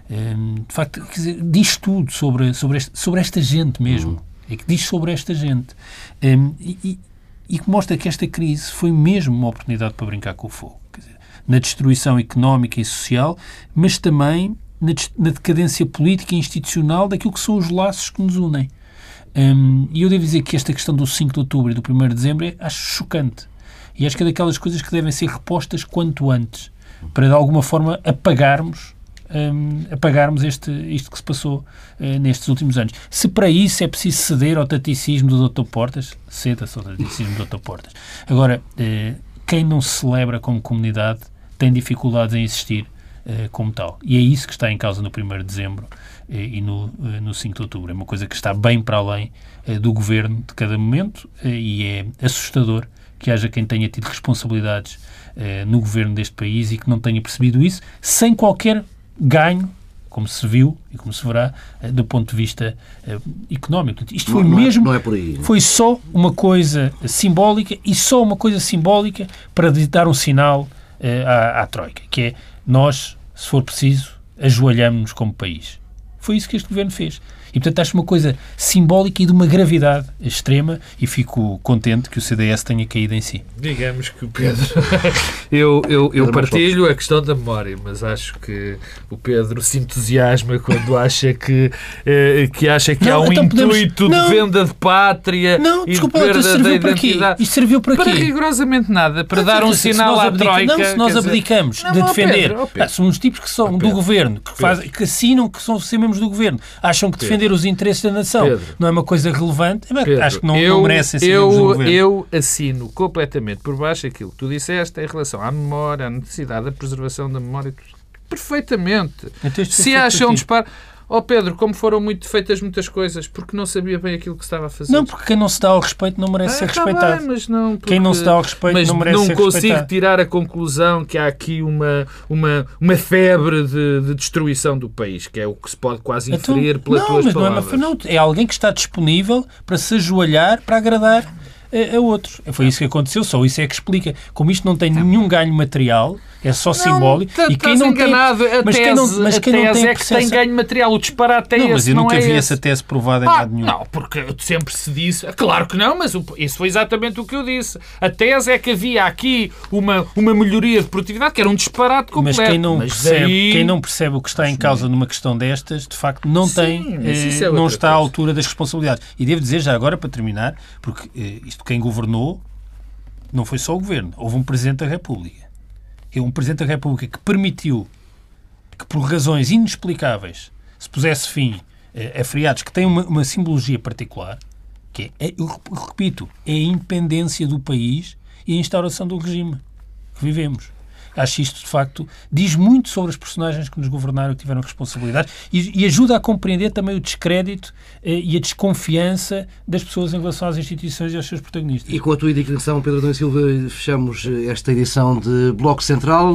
Eh, de facto, dizer, diz tudo sobre, sobre, este, sobre esta gente mesmo. É que diz sobre esta gente. E, e, que mostra que esta crise foi mesmo uma oportunidade para brincar com o fogo. Dizer, na destruição económica e social, mas também na, decadência política e institucional daquilo que são os laços que nos unem. Um, e eu devo dizer que esta questão do 5 de outubro e do 1 de dezembro é, acho chocante. E acho que é daquelas coisas que devem ser repostas quanto antes, para de alguma forma apagarmos um, apagarmos este, isto que se passou uh, nestes últimos anos. Se para isso é preciso ceder ao taticismo do Dr. Portas, ceda-se ao taticismo do Dr. Portas. Agora, uh, quem não se celebra como comunidade tem dificuldades em existir eh, como tal. E é isso que está em causa no 1 de dezembro eh, e no, eh, no 5 de outubro. É uma coisa que está bem para além do governo de cada momento e é assustador que haja quem tenha tido responsabilidades no governo deste país e que não tenha percebido isso, sem qualquer ganho como se viu e como se verá do ponto de vista económico. Isto foi não, não mesmo. É, não é por aí. Foi só uma coisa simbólica e só uma coisa simbólica para dar um sinal à, à Troika, que é nós se for preciso, ajoelhamos-nos como país. Foi isso que este governo fez. E, portanto, acho uma coisa simbólica e de uma gravidade extrema e fico contente que o CDS tenha caído em si. Digamos que o Pedro... eu eu, eu partilho a questão da memória, mas acho que o Pedro se entusiasma quando acha que, eh, que, acha que não, há um então intuito podemos... de venda de pátria não, e desculpa, de perda serviu da identidade. Para quê? Isto serviu para quê? Para rigorosamente nada, para dar um sinal à Troika. Não, se nós abdicamos dizer... de defender... Pedro, Pedro. Ah, são uns tipos que são do governo, que, faz, que assinam que são ser membros do governo, acham que defender os interesses da nação Pedro. não é uma coisa relevante, Pedro, acho que não, eu, não merece ser eu. Eu assino completamente por baixo aquilo que tu disseste em relação à memória, à necessidade da preservação da memória. Perfeitamente. Então, Se acham disparo. Oh Pedro, como foram muito feitas muitas coisas, porque não sabia bem aquilo que estava a fazer. Não, porque quem não se dá ao respeito não merece ah, ser tá respeitado. Bem, mas não, porque... Quem não se dá ao respeito mas não merece não ser respeitado. Não consigo tirar a conclusão que há aqui uma, uma, uma febre de, de, destruição do país, que é o que se pode quase então, inferir então, pelas não, tuas mas palavras. Não é, uma, não, é alguém que está disponível para se ajoelhar, para agradar a, a outros. Foi isso que aconteceu, só isso é que explica. Como isto não tem nenhum ganho material, é só simbólico. Não, e quem não enganado. Tem, mas quem não, mas quem não tem é que tem ganho material. O disparate é não, mas eu nunca é vi esse. essa tese provada em ah, lado nenhum. Não, porque sempre se disse... Claro que não, mas isso foi exatamente o que eu disse. A tese é que havia aqui uma, uma melhoria de produtividade que era um disparate completo. Mas quem não, mas percebe, daí... quem não percebe o que está em causa numa questão destas, de facto, não Sim, tem... Eh, é não está coisa. à altura das responsabilidades. E devo dizer já agora, para terminar, porque eh, isto quem governou não foi só o governo. Houve um Presidente da República é um Presidente da República que permitiu que, por razões inexplicáveis, se pusesse fim a, a feriados que têm uma, uma, simbologia particular, que é, eu repito, é a independência do país e a instauração do regime. Que vivemos acho isto, de facto, diz muito sobre os personagens que nos governaram e que tiveram responsabilidade e, e ajuda a compreender também o descrédito eh, e a desconfiança das pessoas em relação às instituições e aos seus protagonistas. E com a tua indicação, Pedro Adão Silva, fechamos eh, esta edição de Bloco Central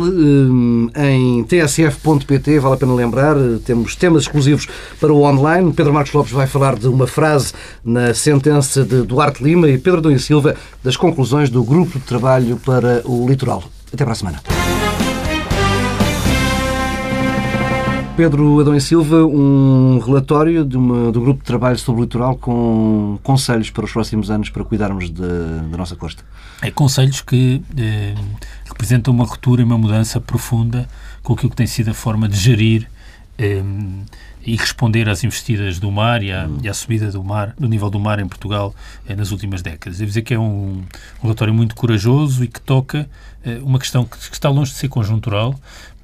eh, em tsf.pt, vale a pena lembrar, eh, temos temas exclusivos para o online. Pedro Marcos Lopes vai falar de uma frase na sentença de Duarte Lima e Pedro Adão Silva das conclusões do Grupo de Trabalho para o Litoral. Até para a semana. Pedro Adão e Silva, um relatório de uma, do Grupo de Trabalho sobre o Litoral com conselhos para os próximos anos para cuidarmos da nossa costa. É conselhos que eh, representam uma ruptura e uma mudança profunda com aquilo que tem sido a forma de gerir eh, e responder às investidas do mar e à, e à, subida do mar, do nível do mar em Portugal eh, nas últimas décadas. Devo dizer que é um, um relatório muito corajoso e que toca eh, uma questão que, que, está longe de ser conjuntural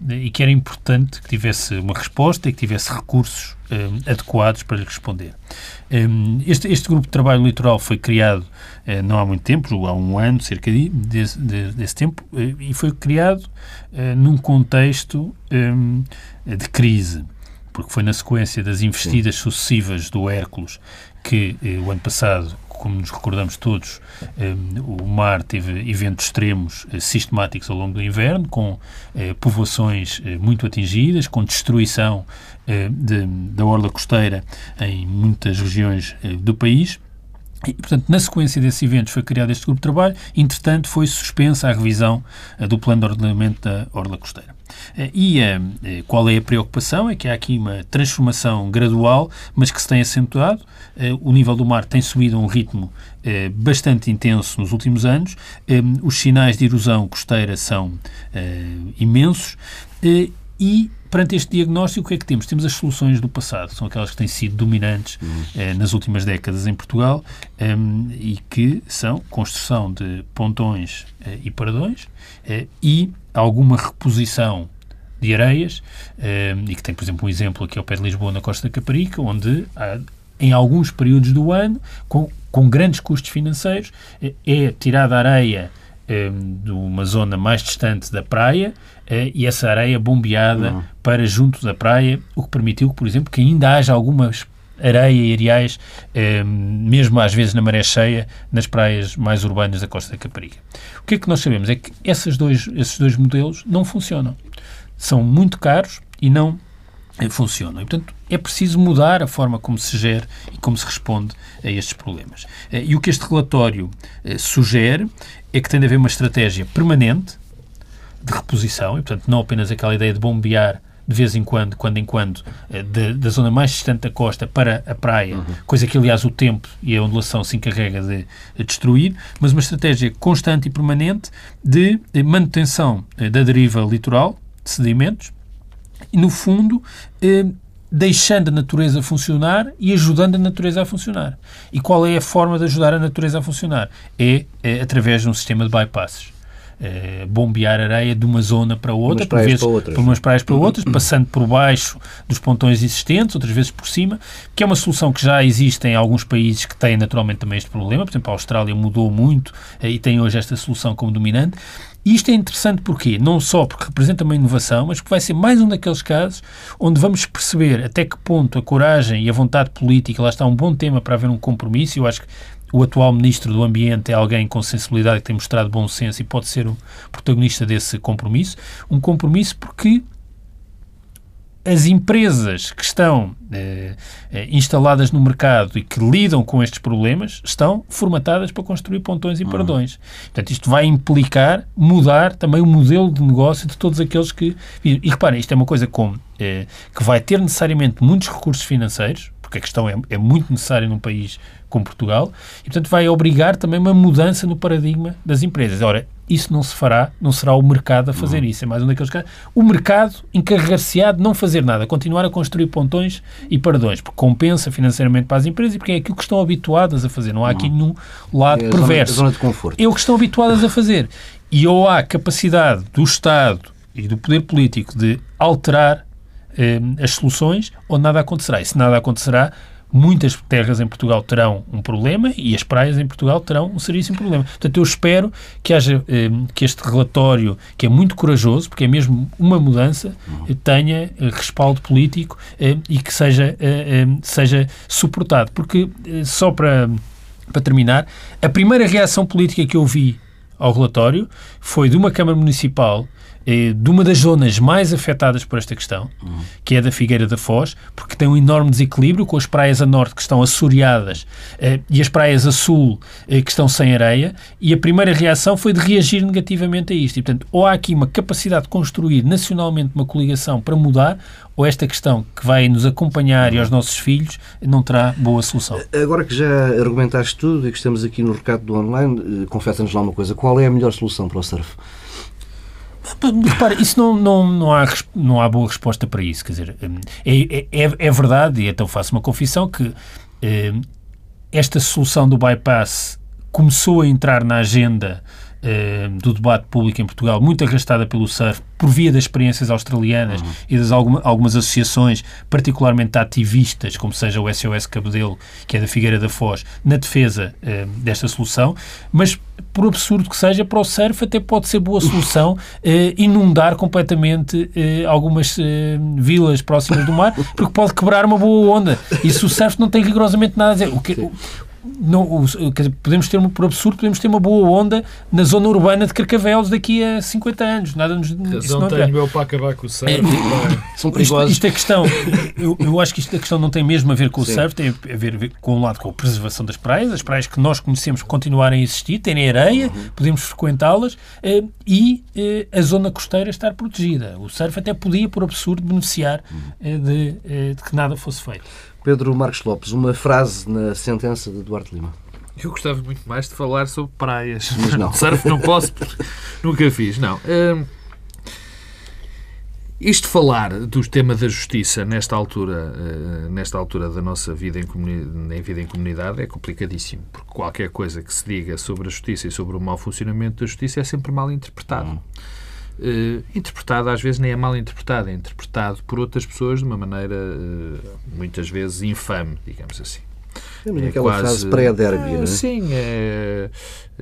eh, e que era importante que tivesse uma resposta e que tivesse recursos eh, adequados para lhe responder. Eh, este, este, grupo de trabalho litoral foi criado eh, não há muito tempo, há um ano, cerca de, desse, de, desse tempo, e foi criado num contexto de crise porque foi na sequência das investidas Sim. sucessivas do Hércules que eh, o ano passado, como nos recordamos todos, eh, o mar teve eventos extremos eh, sistemáticos ao longo do inverno, com eh, povoações eh, muito atingidas, com destruição eh, de, da orla costeira em muitas regiões do país. E, portanto, na sequência desses eventos foi criado este grupo de trabalho, entretanto foi suspensa a revisão do plano de ordenamento da orla costeira. Eh, e eh, qual é a preocupação? É que há aqui uma transformação gradual, mas que se tem acentuado. O nível do mar tem subido a um ritmo bastante intenso nos últimos anos. Os sinais de erosão costeira são imensos. E perante este diagnóstico, o que é que temos? Temos as soluções do passado, são aquelas que têm sido dominantes uhum. eh, nas últimas décadas em Portugal eh, e que são construção de pontões eh, e paradões e alguma reposição de areias, eh, e que tem, por exemplo, um exemplo aqui ao pé de Lisboa, na Costa da Caparica, onde há, em alguns períodos do ano, com, com grandes custos financeiros, eh, é tirada a areia eh, de uma zona mais distante da praia e essa areia bombeada uhum. para junto da praia, o que permitiu, por exemplo, que ainda haja algumas areia e areais, eh, mesmo às vezes na maré cheia, nas praias mais urbanas da Costa da Caparica. O que é que nós sabemos? É que esses dois, esses dois modelos não funcionam. São muito caros e não eh, funcionam. E, portanto, é preciso mudar a forma como se gera e como se responde a estes problemas. Eh, e o que este relatório eh, sugere é que tem de haver uma estratégia permanente de reposição, e, portanto, não apenas aquela ideia de bombear de vez em quando, quando em quando, eh, da, da zona mais distante da costa para a praia, uhum. coisa que, aliás, o tempo e a ondulação se encarrega de, de destruir, mas uma estratégia constante e permanente de, de manutenção eh, da deriva litoral, de sedimentos, e, no fundo, eh, deixando a natureza funcionar e ajudando a natureza a funcionar. E qual é a forma de ajudar a natureza a funcionar? É, é através de um sistema de bypasses. É, bombear areia de uma zona para outra, por vezes para outras. por umas praias para outras, passando por baixo dos pontões existentes, outras vezes por cima, que é uma solução que já existe em alguns países que têm naturalmente também este problema. Por exemplo, a Austrália mudou muito eh, e tem hoje esta solução como dominante. E isto é interessante porque não só porque representa uma inovação, mas porque vai ser mais um daqueles casos onde vamos perceber até que ponto a coragem e a vontade política, lá está um bom tema para haver um compromisso. Eu acho que o atual Ministro do Ambiente é alguém com sensibilidade que tem mostrado bom senso e pode ser o protagonista desse compromisso. Um compromisso porque as empresas que estão eh, eh, instaladas no mercado e que lidam com estes problemas estão formatadas para construir pontões e uhum. perdões. Portanto, isto vai implicar mudar também o modelo de negócio de todos aqueles que... E reparem, isto é uma coisa como, eh, que vai ter necessariamente muitos recursos financeiros, porque a questão é, é muito necessária num país como Portugal, e portanto vai obrigar também uma mudança no paradigma das empresas. Ora, isso não se fará, não será o mercado a fazer isso. É mais um daqueles casos. O mercado encarregar-se-á de não fazer nada, continuar a construir pontões e paradões, porque compensa financeiramente para as empresas e porque é aquilo que estão habituadas a fazer. Não há aqui nenhum lado é perverso. Zona, zona de conforto. É o que estão habituadas a fazer. E ou há capacidade do Estado e do poder político de alterar as soluções, ou nada acontecerá. E se nada acontecerá, muitas terras em Portugal terão um problema e as praias em Portugal terão um seríssimo problema. Portanto, eu espero que haja eh, que este relatório, que é muito corajoso, porque é mesmo uma mudança, eh, tenha eh, respaldo político eh, e que seja, eh, eh, seja suportado. Porque, só para, para terminar, a primeira reação política que eu vi ao relatório foi de uma Câmara Municipal eh, de uma das zonas mais afetadas por esta questão, uhum. que é da Figueira da Foz, porque tem um enorme desequilíbrio com as praias a norte que estão assoreadas eh, e as praias a sul eh, que estão sem areia, e a primeira reação foi de reagir negativamente a isto. E, portanto, ou há aqui uma capacidade de construir nacionalmente uma coligação para mudar, ou esta questão que vai nos acompanhar e aos nossos filhos não terá boa solução. Agora que já argumentaste tudo e que estamos aqui no recado do online, confessa-nos lá uma coisa: qual é a melhor solução para o surf? Repara, isso não, não, não, há, não há boa resposta para isso. Quer dizer, hum, é, é, é verdade, e então faço uma confissão, que é, esta solução do bypass começou a entrar na agenda do debate público em Portugal, muito arrastada pelo surf, por via das experiências australianas uhum. e das alguma, algumas associações, particularmente ativistas, como seja o SOS Cabedelo, que é da Figueira da Foz, na defesa eh, desta solução, mas por absurdo que seja, para o surf até pode ser boa solução eh, inundar completamente eh, algumas eh, vilas próximas do mar, porque pode quebrar uma boa onda. E se o surf não tem rigorosamente nada a dizer. O que, não, dizer, podemos ter, por absurdo, podemos ter uma boa onda na zona urbana de Carcavelos daqui a 50 anos. Nada nos, isso não tenho meu para acabar com o surf. É, são perigosos. Isto, isto é questão, eu, eu, acho que isto, a questão não tem mesmo a ver com o Sim. surf, tem a ver, a ver, com um lado com a preservação das praias, as praias que nós conhecemos continuarem a existir, terem areia, uhum. podemos frequentá-las eh, e eh, a zona costeira estar protegida. O surf até podia, por absurdo, beneficiar uhum. eh, de, de que nada fosse feito. Pedro Marcos Lopes, uma frase na sentença de Duarte Lima. Eu gostava muito mais de falar sobre praias. Mas não. Surf não posso, nunca fiz, não. Hum, isto falar do tema da justiça nesta altura, uh, nesta altura da nossa vida em, em, vida em comunidade é complicadíssimo, porque qualquer coisa que se diga sobre a justiça e sobre o mau funcionamento da justiça é sempre mal interpretado. Hum uh, interpretado, às vezes nem é mal interpretado, é interpretado por outras pessoas de uma maneira uh, muitas vezes infame, digamos assim. É aquela quase, frase pré-derby, não é? Sim, é,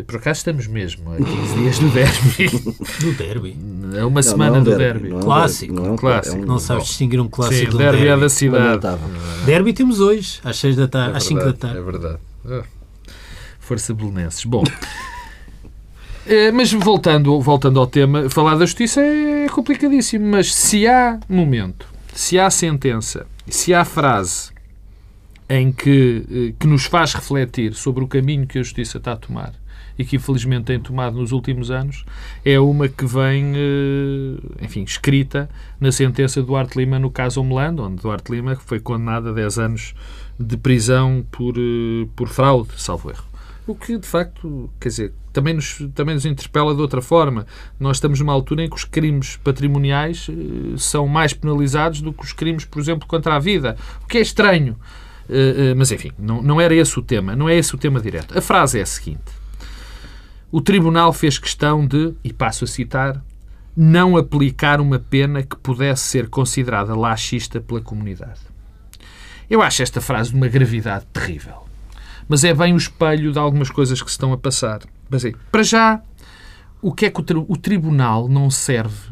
por acaso estamos mesmo a 15 dias do derby. do derby? É uma não, semana não é um do derby. derby. clássico. Não, é um clássico. não sabes distinguir um clássico Sim, do derby. derby é da cidade. Derby temos hoje, às 6 da tarde, é às 5 da tarde. É verdade. Ah, força belenenses. Bom, é, mas voltando, voltando ao tema, falar da justiça é complicadíssimo, mas se há momento, se há sentença, se há frase em que, eh, que nos faz refletir sobre o caminho que a justiça está a tomar e que infelizmente tem tomado nos últimos anos, é uma que vem, eh, enfim, escrita na sentença do Duarte Lima no caso Homeland, onde Duarte Lima foi condenado a 10 anos de prisão por, eh, por fraude, salvo erro. O que, de facto, quer dizer, também nos, também nos interpela de outra forma. Nós estamos numa altura em que os crimes patrimoniais eh, são mais penalizados do que os crimes, por exemplo, contra a vida. O que é estranho. Uh, uh, mas, enfim, não, não era esse o tema. Não é esse o tema direto. A frase é a seguinte. O Tribunal fez questão de, e passo a citar, não aplicar uma pena que pudesse ser considerada laxista pela comunidade. Eu acho esta frase de uma gravidade terrível. Mas é bem o espelho de algumas coisas que se estão a passar. Mas, é, para já, o que é que o, tri o tribunal não serve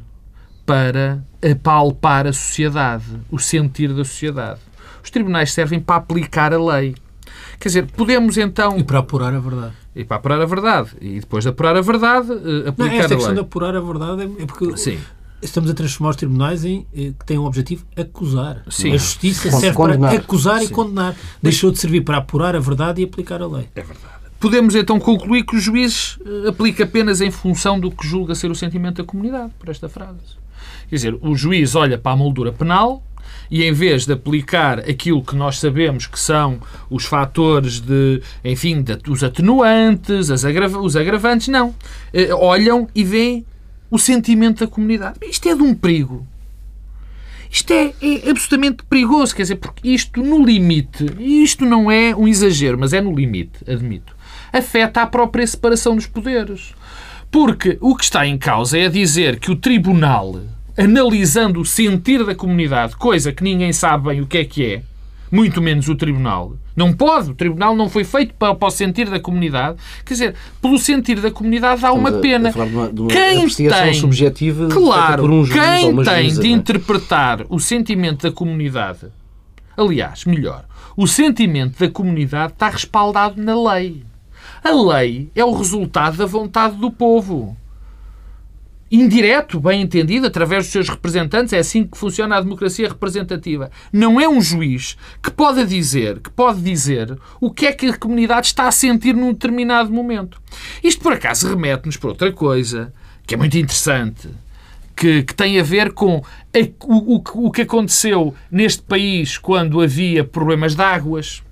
para apalpar a sociedade, o sentir da sociedade? Os tribunais servem para aplicar a lei. Quer dizer, podemos então. E para apurar a verdade. E para apurar a verdade. E depois de apurar a verdade, uh, aplicar não, esta a questão lei. de apurar a verdade é, é porque Sim. estamos a transformar os tribunais em eh, que têm o objetivo acusar. Sim. A justiça serve condenar. para acusar e Sim. condenar. Deixou de servir para apurar a verdade e aplicar a lei. É verdade. Podemos então concluir que o juiz eh, aplica apenas em função do que julga ser o sentimento da comunidade, por esta frase. Quer dizer, o juiz olha para a moldura penal e em vez de aplicar aquilo que nós sabemos que são os fatores de, enfim, de- os atenuantes, os agravantes, não. Eh, Olham e veem o sentimento da comunidade. Isto é de um perigo. Isto é, é absolutamente perigoso, quer dizer, porque isto no limite, isto não é um exagero, mas é no limite, admito, afeta a própria separação dos poderes. Porque o que está em causa é dizer que o tribunal, analisando o sentir da comunidade, coisa que ninguém sabe bem o que é que é, muito menos o tribunal, não pode, o tribunal não foi feito para, para o sentir da comunidade, quer dizer, pelo sentir da comunidade há uma Estamos pena. a falar de uma, de uma Quem tem- subjetiva Claro, por um juiz quem tem de é? interpretar o sentimento da comunidade, aliás, melhor, o sentimento da comunidade está respaldado na lei. A lei é o resultado da vontade do povo. Indireto, bem entendido, através dos seus representantes, é assim que funciona a democracia representativa. Não é um juiz que pode dizer, que pode dizer o que é que a comunidade está a sentir num determinado momento. Isto, por acaso, remete-nos para outra coisa, que é muito interessante, que, que tem a ver com a- o, o, o que aconteceu neste país quando havia problemas de águas,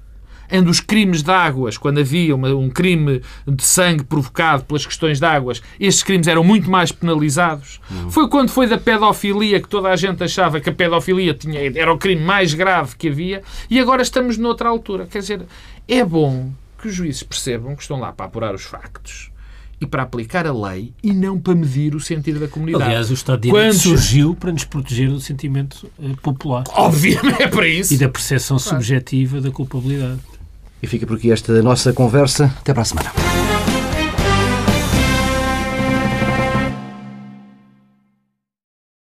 em dos crimes de águas, quando havia uma- um crime de sangue provocado pelas questões de águas, estes crimes eram muito mais penalizados. Foi quando foi da pedofilia que toda a gente achava que a pedofilia tinha, era o crime mais grave que havia e agora estamos noutra altura. Quer dizer, é bom que os juízes percebam que estão lá para apurar os factos e para aplicar a lei e não para medir o sentido da comunidade. Aliás, o Estado de Direito surgiu para nos proteger do sentimento eh, popular Obviamente é para isso. e da percepção subjetiva da culpabilidade. E fica por aqui esta nossa conversa. Até para a semana.